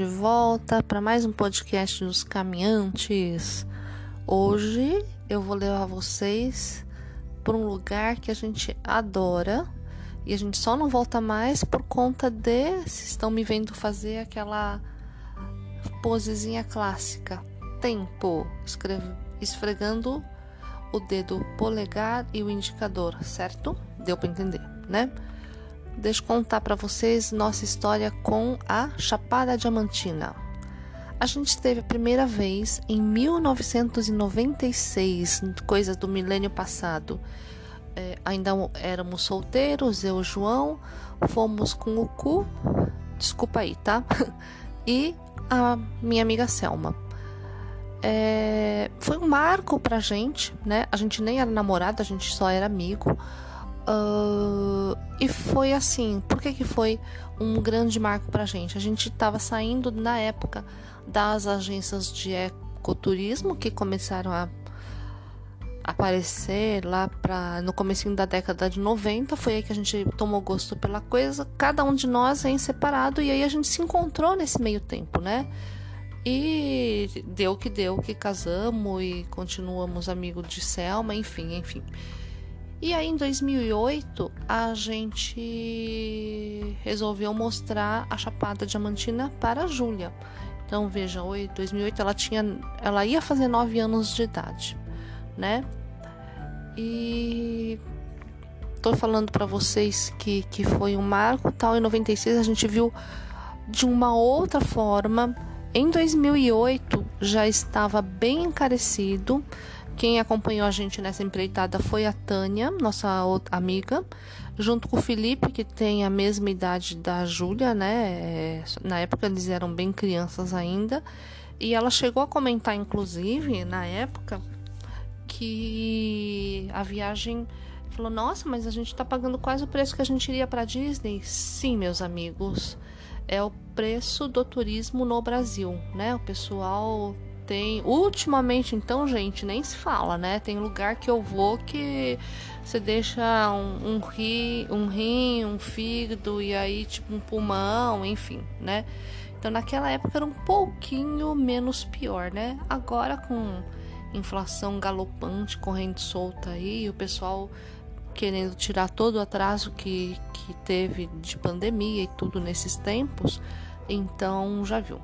De volta para mais um podcast dos caminhantes. Hoje eu vou levar vocês para um lugar que a gente adora e a gente só não volta mais por conta de se estão me vendo fazer aquela posezinha clássica. Tempo, escreve, esfregando o dedo polegar e o indicador, certo? Deu para entender, né? Deixa eu contar para vocês nossa história com a Chapada Diamantina. A gente teve a primeira vez em 1996, coisa do milênio passado. É, ainda éramos solteiros, eu e o João, fomos com o cu, desculpa aí, tá? e a minha amiga Selma. É, foi um marco pra gente, né? A gente nem era namorado, a gente só era amigo. Uh, e foi assim, por que, que foi um grande marco pra gente? A gente estava saindo na época das agências de ecoturismo que começaram a aparecer lá para no comecinho da década de 90, foi aí que a gente tomou gosto pela coisa, cada um de nós em separado e aí a gente se encontrou nesse meio tempo, né? E deu que deu que casamos e continuamos amigos de Selma, enfim, enfim. E aí em 2008 a gente resolveu mostrar a Chapada Diamantina para a Júlia. Então veja, em 2008 ela tinha, ela ia fazer 9 anos de idade, né? E tô falando para vocês que, que foi um marco tal. Em 96 a gente viu de uma outra forma. Em 2008 já estava bem encarecido. Quem acompanhou a gente nessa empreitada foi a Tânia, nossa amiga, junto com o Felipe, que tem a mesma idade da Júlia, né? É, na época eles eram bem crianças ainda. E ela chegou a comentar, inclusive, na época, que a viagem falou: Nossa, mas a gente está pagando quase o preço que a gente iria para Disney. Sim, meus amigos, é o preço do turismo no Brasil, né? O pessoal tem. Ultimamente, então, gente, nem se fala, né? Tem lugar que eu vou que você deixa um, um, rim, um rim, um fígado e aí, tipo, um pulmão, enfim, né? Então, naquela época era um pouquinho menos pior, né? Agora, com inflação galopante correndo solta aí, o pessoal querendo tirar todo o atraso que, que teve de pandemia e tudo nesses tempos, então já viu.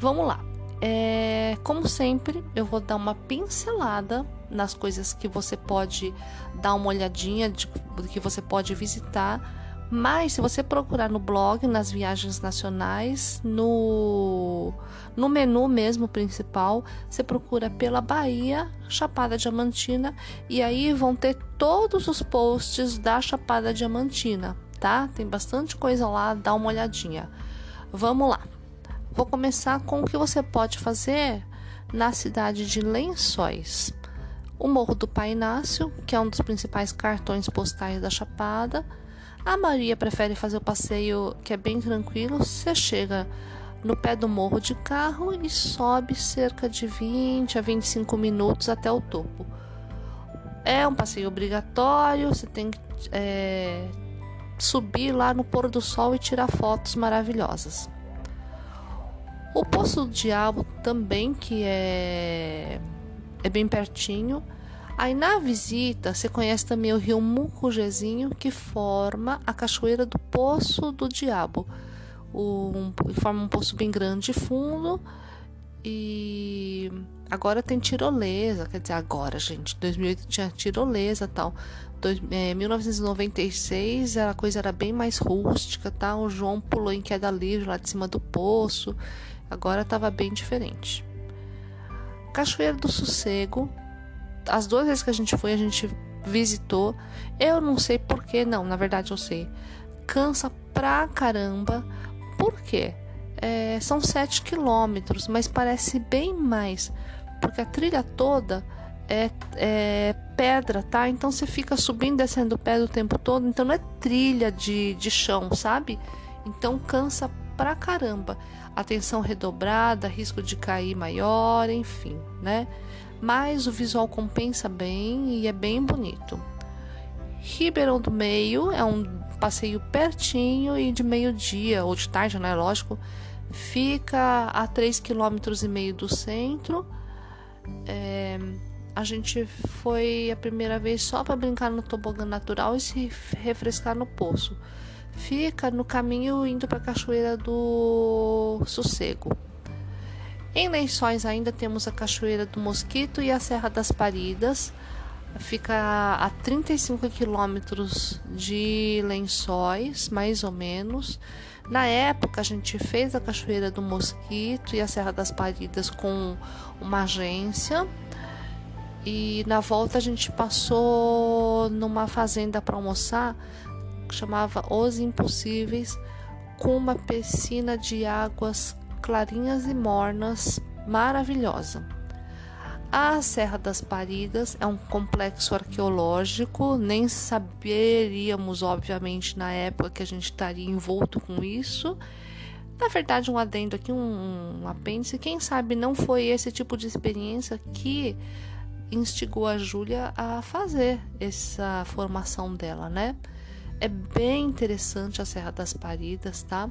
Vamos lá. É, como sempre, eu vou dar uma pincelada nas coisas que você pode dar uma olhadinha, de, que você pode visitar. Mas se você procurar no blog, nas viagens nacionais, no, no menu mesmo principal, você procura pela Bahia, Chapada Diamantina, e aí vão ter todos os posts da Chapada Diamantina, tá? Tem bastante coisa lá, dá uma olhadinha. Vamos lá. Vou começar com o que você pode fazer na cidade de Lençóis. O Morro do Pai Inácio, que é um dos principais cartões postais da Chapada. A Maria prefere fazer o passeio que é bem tranquilo. Você chega no pé do morro de carro e sobe cerca de 20 a 25 minutos até o topo. É um passeio obrigatório, você tem que é, subir lá no pôr do sol e tirar fotos maravilhosas. O Poço do Diabo também, que é, é bem pertinho. Aí na visita você conhece também o rio Mucujezinho, que forma a cachoeira do Poço do Diabo. Um, forma um poço bem grande e fundo. E agora tem tirolesa, quer dizer, agora, gente, 2008 tinha tirolesa tal. Dois, é, 1996 a coisa era bem mais rústica, tá? O João pulou em queda livre lá de cima do poço. Agora estava bem diferente. Cachoeira do Sossego. As duas vezes que a gente foi, a gente visitou. Eu não sei porquê, não, na verdade eu sei. Cansa pra caramba. Por quê? é, são 7 quilômetros, mas parece bem mais, porque a trilha toda é, é, pedra, tá? Então você fica subindo e descendo pedra o tempo todo, então não é trilha de, de chão, sabe? Então cansa pra caramba. Atenção redobrada, risco de cair maior, enfim, né? Mas o visual compensa bem e é bem bonito. Ribeirão do Meio é um passeio pertinho e de meio-dia ou de tarde, né? Lógico, fica a 3,5 km do centro. É, a gente foi a primeira vez só para brincar no tobogã natural e se refrescar no poço. Fica no caminho indo para a Cachoeira do Sossego. Em Lençóis ainda temos a Cachoeira do Mosquito e a Serra das Paridas. Fica a 35 quilômetros de Lençóis, mais ou menos. Na época, a gente fez a Cachoeira do Mosquito e a Serra das Paridas com uma agência. E na volta a gente passou numa fazenda para almoçar, que chamava Os Impossíveis, com uma piscina de águas clarinhas e mornas, maravilhosa. A Serra das Paridas é um complexo arqueológico, nem saberíamos, obviamente, na época que a gente estaria envolto com isso. Na verdade, um adendo aqui, um, um apêndice, quem sabe não foi esse tipo de experiência que instigou a Júlia a fazer essa formação dela, né? É bem interessante a Serra das Paridas, tá?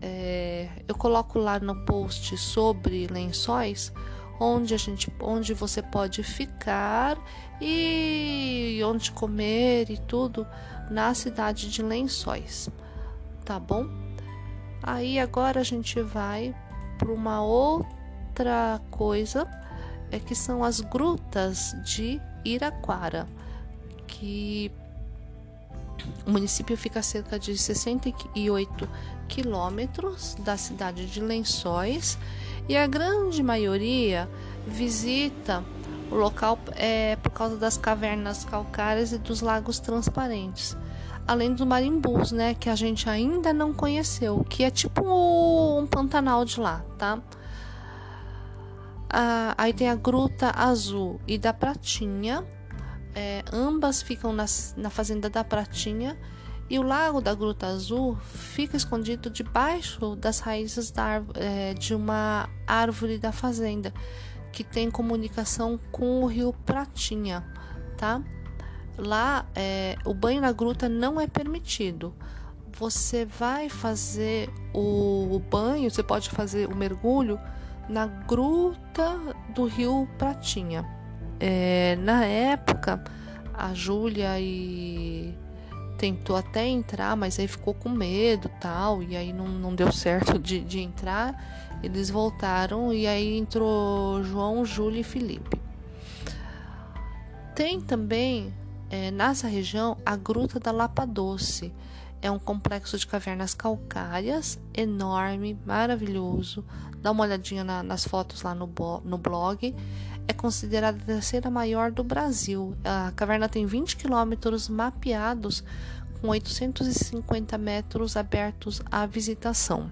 É, eu coloco lá no post sobre lençóis onde a gente, onde você pode ficar e onde comer e tudo na cidade de Lençóis, tá bom? Aí agora a gente vai para uma outra coisa, é que são as grutas de Iraquara, que o município fica a cerca de 68 quilômetros da cidade de Lençóis e a grande maioria visita o local é, por causa das cavernas calcárias e dos lagos transparentes. Além dos marimbus, né, que a gente ainda não conheceu, que é tipo um pantanal de lá, tá? Ah, aí tem a Gruta Azul e da Pratinha, é, ambas ficam na fazenda da Pratinha e o lago da Gruta Azul fica escondido debaixo das raízes da, é, de uma árvore da fazenda que tem comunicação com o rio Pratinha, tá? Lá é, o banho na gruta não é permitido. Você vai fazer o, o banho, você pode fazer o mergulho na gruta do rio Pratinha. É, na época, a Júlia e tentou até entrar, mas aí ficou com medo tal, e aí não, não deu certo de, de entrar. Eles voltaram e aí entrou João, Júlio e Felipe. Tem também é, nessa região a Gruta da Lapa Doce. É um complexo de cavernas calcárias enorme, maravilhoso. Dá uma olhadinha na, nas fotos lá no, no blog é considerada a terceira maior do Brasil. A caverna tem 20 quilômetros mapeados, com 850 metros abertos à visitação.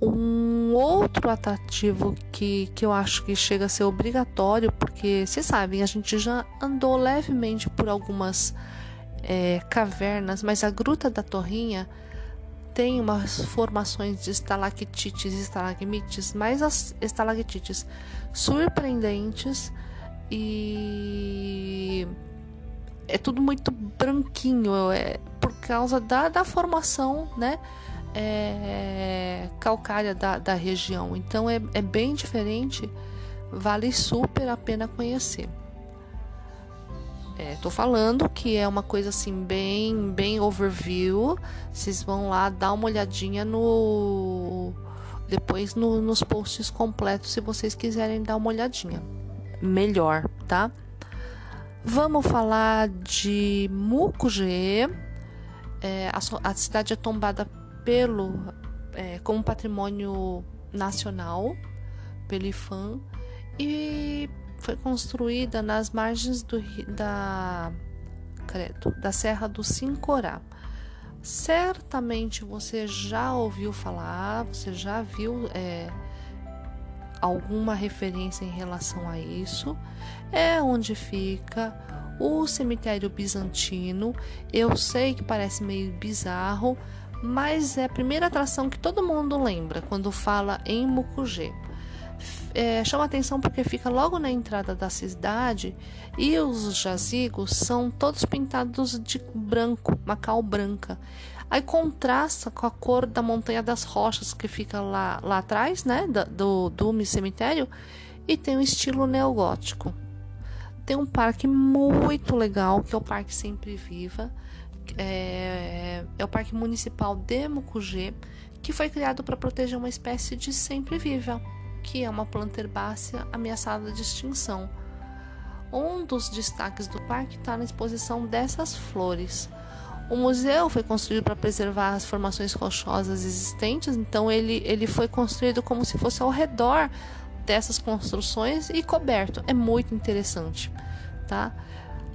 Um outro atrativo que, que eu acho que chega a ser obrigatório, porque vocês sabem, a gente já andou levemente por algumas é, cavernas, mas a Gruta da Torrinha tem umas formações de estalactites e estalagmites, mas as estalactites surpreendentes e é tudo muito branquinho, é por causa da, da formação, né? É, calcária da, da região. Então é, é bem diferente, vale super a pena conhecer. É, tô falando que é uma coisa assim bem, bem overview. Vocês vão lá dar uma olhadinha no depois no, nos posts completos se vocês quiserem dar uma olhadinha. Melhor, tá? Vamos falar de Mucugê. É, a, a, cidade é tombada pelo é, como patrimônio nacional pelo IFAM e foi construída nas margens do, da, credo, da Serra do Sincorá. Certamente você já ouviu falar, você já viu é, alguma referência em relação a isso. É onde fica o cemitério bizantino. Eu sei que parece meio bizarro, mas é a primeira atração que todo mundo lembra quando fala em Mucugê. É, chama atenção porque fica logo na entrada da cidade e os jazigos são todos pintados de branco, uma cal branca. Aí contrasta com a cor da Montanha das Rochas que fica lá, lá atrás, né, do, do cemitério, e tem um estilo neogótico. Tem um parque muito legal, que é o Parque Sempre Viva, é, é o Parque Municipal de Mucugê, que foi criado para proteger uma espécie de sempre viva, que é uma planta herbácea ameaçada de extinção. Um dos destaques do parque está na exposição dessas flores. O museu foi construído para preservar as formações rochosas existentes, então ele, ele foi construído como se fosse ao redor dessas construções e coberto. É muito interessante, tá?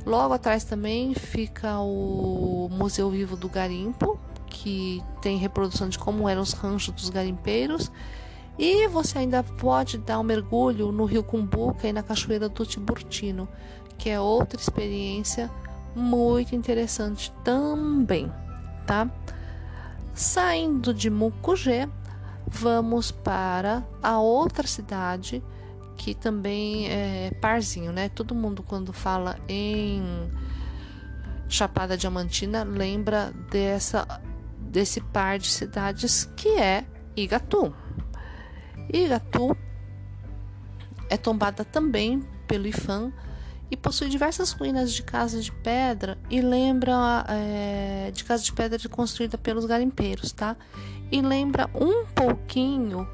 Logo atrás também fica o Museu Vivo do Garimpo, que tem reprodução de como eram os ranchos dos garimpeiros. E você ainda pode dar um mergulho no Rio Cumbuca e na Cachoeira do Tiburtino, que é outra experiência muito interessante também, tá? Saindo de Mucugê, vamos para a outra cidade que também é parzinho, né? Todo mundo quando fala em Chapada Diamantina lembra dessa desse par de cidades que é Igatu. Igatu é tombada também pelo IFAM e possui diversas ruínas de casas de pedra e lembra é, de casa de pedra construída pelos garimpeiros, tá? E lembra um pouquinho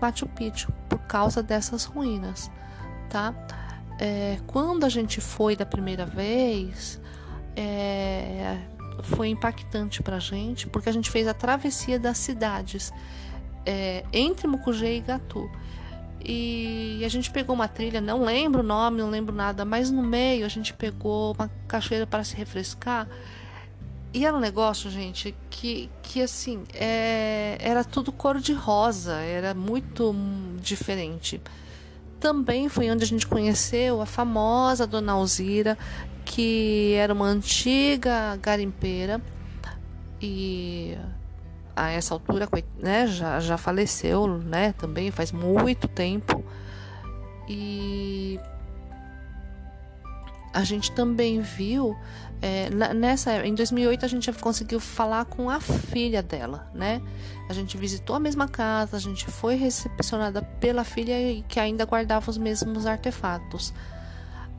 Machu Picchu por causa dessas ruínas, tá? É, quando a gente foi da primeira vez, é, foi impactante para a gente, porque a gente fez a travessia das cidades é, entre Mucugê e Gatu. E a gente pegou uma trilha, não lembro o nome, não lembro nada, mas no meio a gente pegou uma cachoeira para se refrescar. E era um negócio, gente, que, que assim, é, era tudo cor de rosa, era muito diferente. Também foi onde a gente conheceu a famosa Dona Alzira, que era uma antiga garimpeira e a essa altura né, já, já faleceu, né, também faz muito tempo. E a gente também viu é, nessa em 2008 a gente conseguiu falar com a filha dela, né? A gente visitou a mesma casa, a gente foi recepcionada pela filha e que ainda guardava os mesmos artefatos.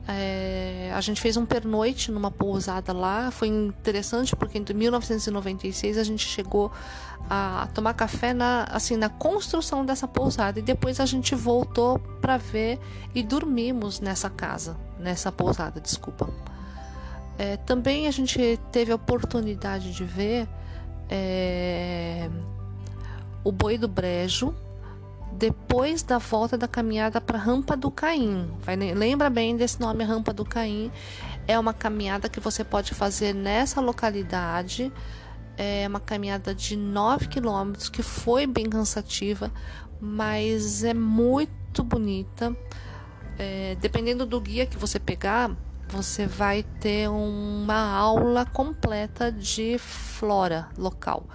É, a gente fez um pernoite numa pousada lá, foi interessante porque em 1996 a gente chegou a tomar café na, assim, na construção dessa pousada. E depois a gente voltou para ver e dormimos nessa casa, nessa pousada, desculpa. É, também a gente teve a oportunidade de ver é, o Boi do Brejo depois da volta da caminhada para a Rampa do Caim. Vai, lembra bem desse nome, Rampa do Caim. É uma caminhada que você pode fazer nessa localidade. É uma caminhada de 9 quilômetros que foi bem cansativa, mas é muito bonita. É, dependendo do guia que você pegar, você vai ter uma aula completa de flora local.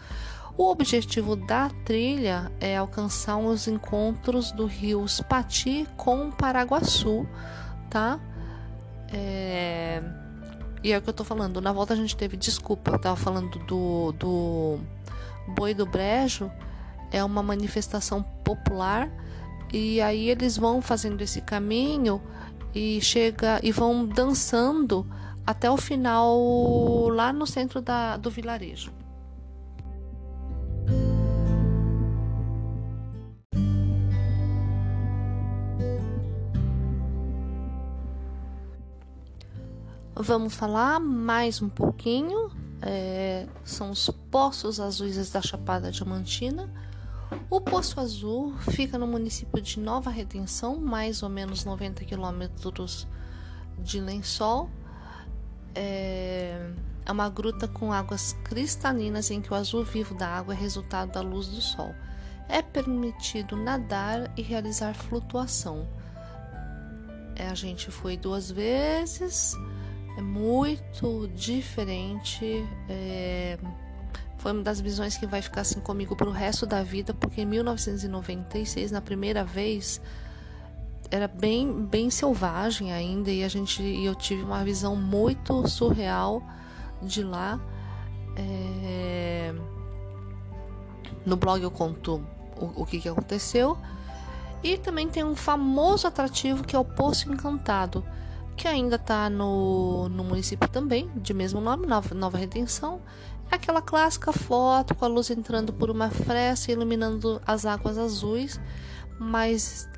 O objetivo da trilha é alcançar os encontros do rio Pati com Paraguaçu, tá? É... E é o que eu tô falando. Na volta a gente teve, desculpa, eu tava falando do, do Boi do Brejo, é uma manifestação popular e aí eles vão fazendo esse caminho e chega e vão dançando até o final lá no centro da, do vilarejo. Vamos falar mais um pouquinho. É, são os Poços Azuis da Chapada Diamantina o Poço Azul fica no município de Nova Redenção, mais ou menos 90 quilômetros de Lençol. É, É uma gruta com águas cristalinas em que o azul vivo da água é resultado da luz do sol. É permitido nadar e realizar flutuação. É, a gente foi duas vezes, é muito diferente. É, foi uma das visões que vai ficar assim comigo para o resto da vida, porque em 1996, na primeira vez, era bem bem selvagem ainda e a gente eu tive uma visão muito surreal de lá. É... No blog eu conto o, o que, que aconteceu. E também tem um famoso atrativo que é o Poço Encantado, que ainda está no, no município também, de mesmo nome, Nova, Nova Redenção. É aquela clássica foto com a luz entrando por uma fresta iluminando as águas azuis, mas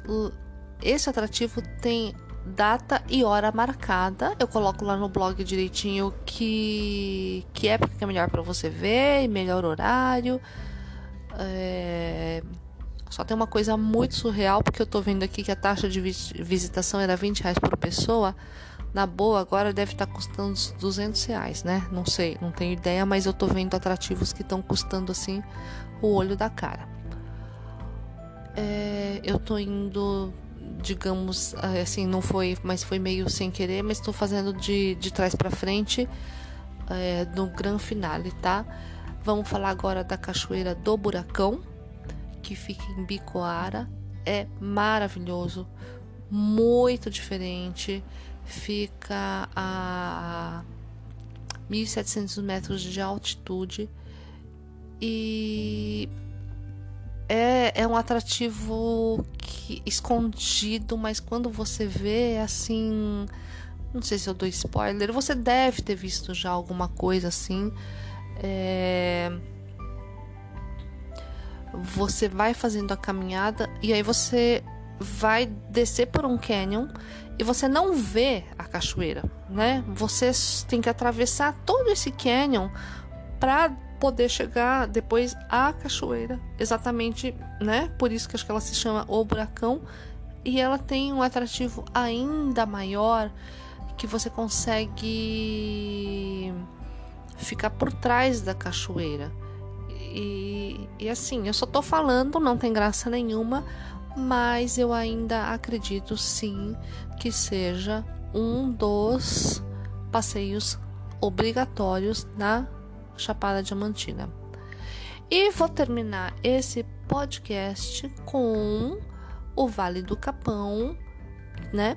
esse atrativo tem data e hora marcada. Eu coloco lá no blog direitinho que, que época que é melhor para você ver, melhor horário. É... Só tem uma coisa muito surreal, porque eu tô vendo aqui que a taxa de visitação era 20 reais por pessoa. Na boa, agora deve estar tá custando 200 reais, né? Não sei, não tenho ideia, mas eu tô vendo atrativos que estão custando assim o olho da cara. É, eu tô indo digamos assim, não foi, mas foi meio sem querer, mas estou fazendo de, de trás para frente é, no grande finale, tá? Vamos falar agora da Cachoeira do Buracão, que fica em Bicoara. É maravilhoso, muito diferente. Fica a 1.700 metros de altitude e é, é um atrativo que, escondido, mas quando você vê, é assim. Não sei se eu dou spoiler, você deve ter visto já alguma coisa assim. É, você vai fazendo a caminhada e aí você vai descer por um canyon e você não vê a cachoeira, né? Você tem que atravessar todo esse canyon para poder chegar depois à cachoeira, exatamente, né? Por isso que acho que ela se chama O Buracão e ela tem um atrativo ainda maior que você consegue ficar por trás da cachoeira. E, e assim, eu só tô falando, não tem graça nenhuma, mas eu ainda acredito sim que seja um dos passeios obrigatórios na Chapada Diamantina. E vou terminar esse podcast com o Vale do Capão, né?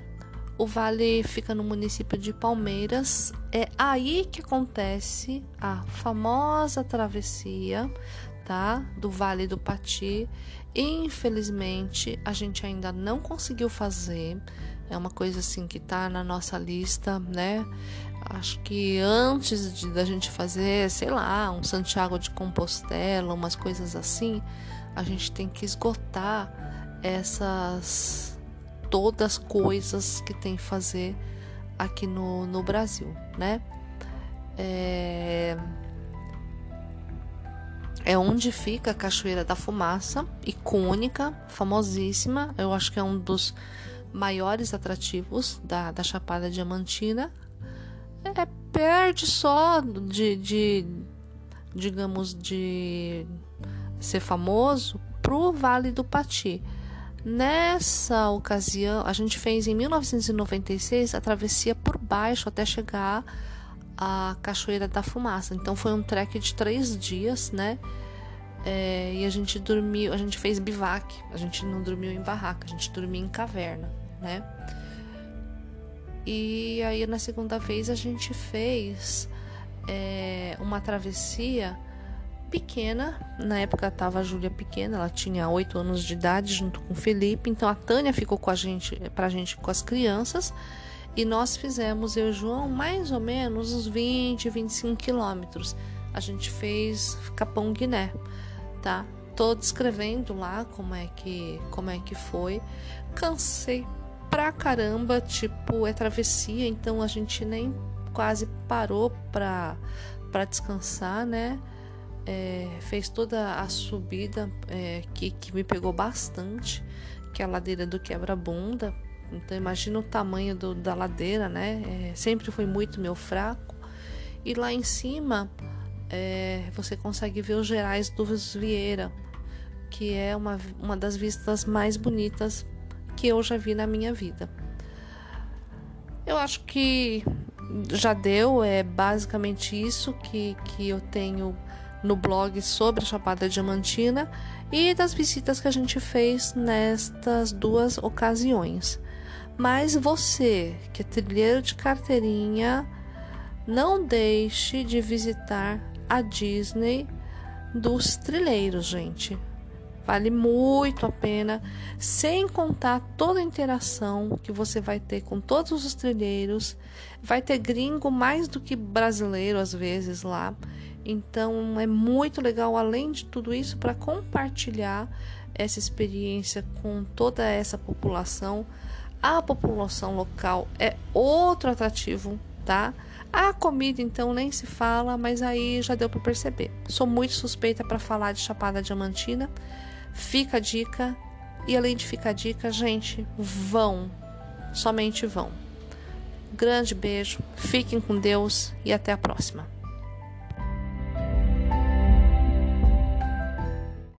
O vale fica no município de Palmeiras. É aí que acontece a famosa travessia, tá? Do Vale do Pati. Infelizmente, a gente ainda não conseguiu fazer. É uma coisa assim que tá na nossa lista, né? Acho que antes de da gente fazer, sei lá, um Santiago de Compostela, umas coisas assim, a gente tem que esgotar essas todas coisas que tem que fazer aqui no, no Brasil, né? É, é onde fica a Cachoeira da Fumaça, icônica, famosíssima. Eu acho que é um dos maiores atrativos da, da Chapada Diamantina é, perde só de, de, digamos, de ser famoso pro Vale do Pati. Nessa ocasião, a gente fez em 1996 a travessia por baixo até chegar à Cachoeira da Fumaça. Então foi um trek de três dias, né? É, e a gente dormiu, a gente fez bivac, a gente não dormiu em barraca, a gente dormiu em caverna, né? E aí na segunda vez a gente fez é, uma travessia pequena. Na época estava a Júlia pequena, ela tinha 8 anos de idade junto com o Felipe. Então a Tânia ficou com a gente, pra gente com as crianças. E nós fizemos, eu e o João, mais ou menos uns 20, 25 quilômetros. A gente fez Capão Guiné, tá? Tô descrevendo lá como é que, como é que foi. Cansei pra caramba, tipo, é travessia, então a gente nem quase parou pra, pra descansar, né? É, fez toda a subida é, que, que me pegou bastante, que é a ladeira do quebra-bunda. Então imagina o tamanho do, da ladeira, né? É, sempre foi muito meu fraco. E lá em cima é, você consegue ver os Gerais do Vieira, que é uma, uma das vistas mais bonitas que eu já vi na minha vida. Eu acho que já deu, é basicamente isso que, que eu tenho no blog sobre a Chapada Diamantina e das visitas que a gente fez nestas duas ocasiões. Mas você, que é trilheiro de carteirinha, não deixe de visitar a Disney dos trilheiros, gente. Vale muito a pena, sem contar toda a interação que você vai ter com todos os trilheiros. Vai ter gringo mais do que brasileiro às vezes lá. Então é muito legal, além de tudo isso, para compartilhar essa experiência com toda essa população. A população local é outro atrativo, tá? A comida, então, nem se fala, mas aí já deu para perceber. Sou muito suspeita para falar de Chapada Diamantina. Fica a dica. E além de ficar a dica, gente, vão. Somente vão. Grande beijo, fiquem com Deus e até a próxima.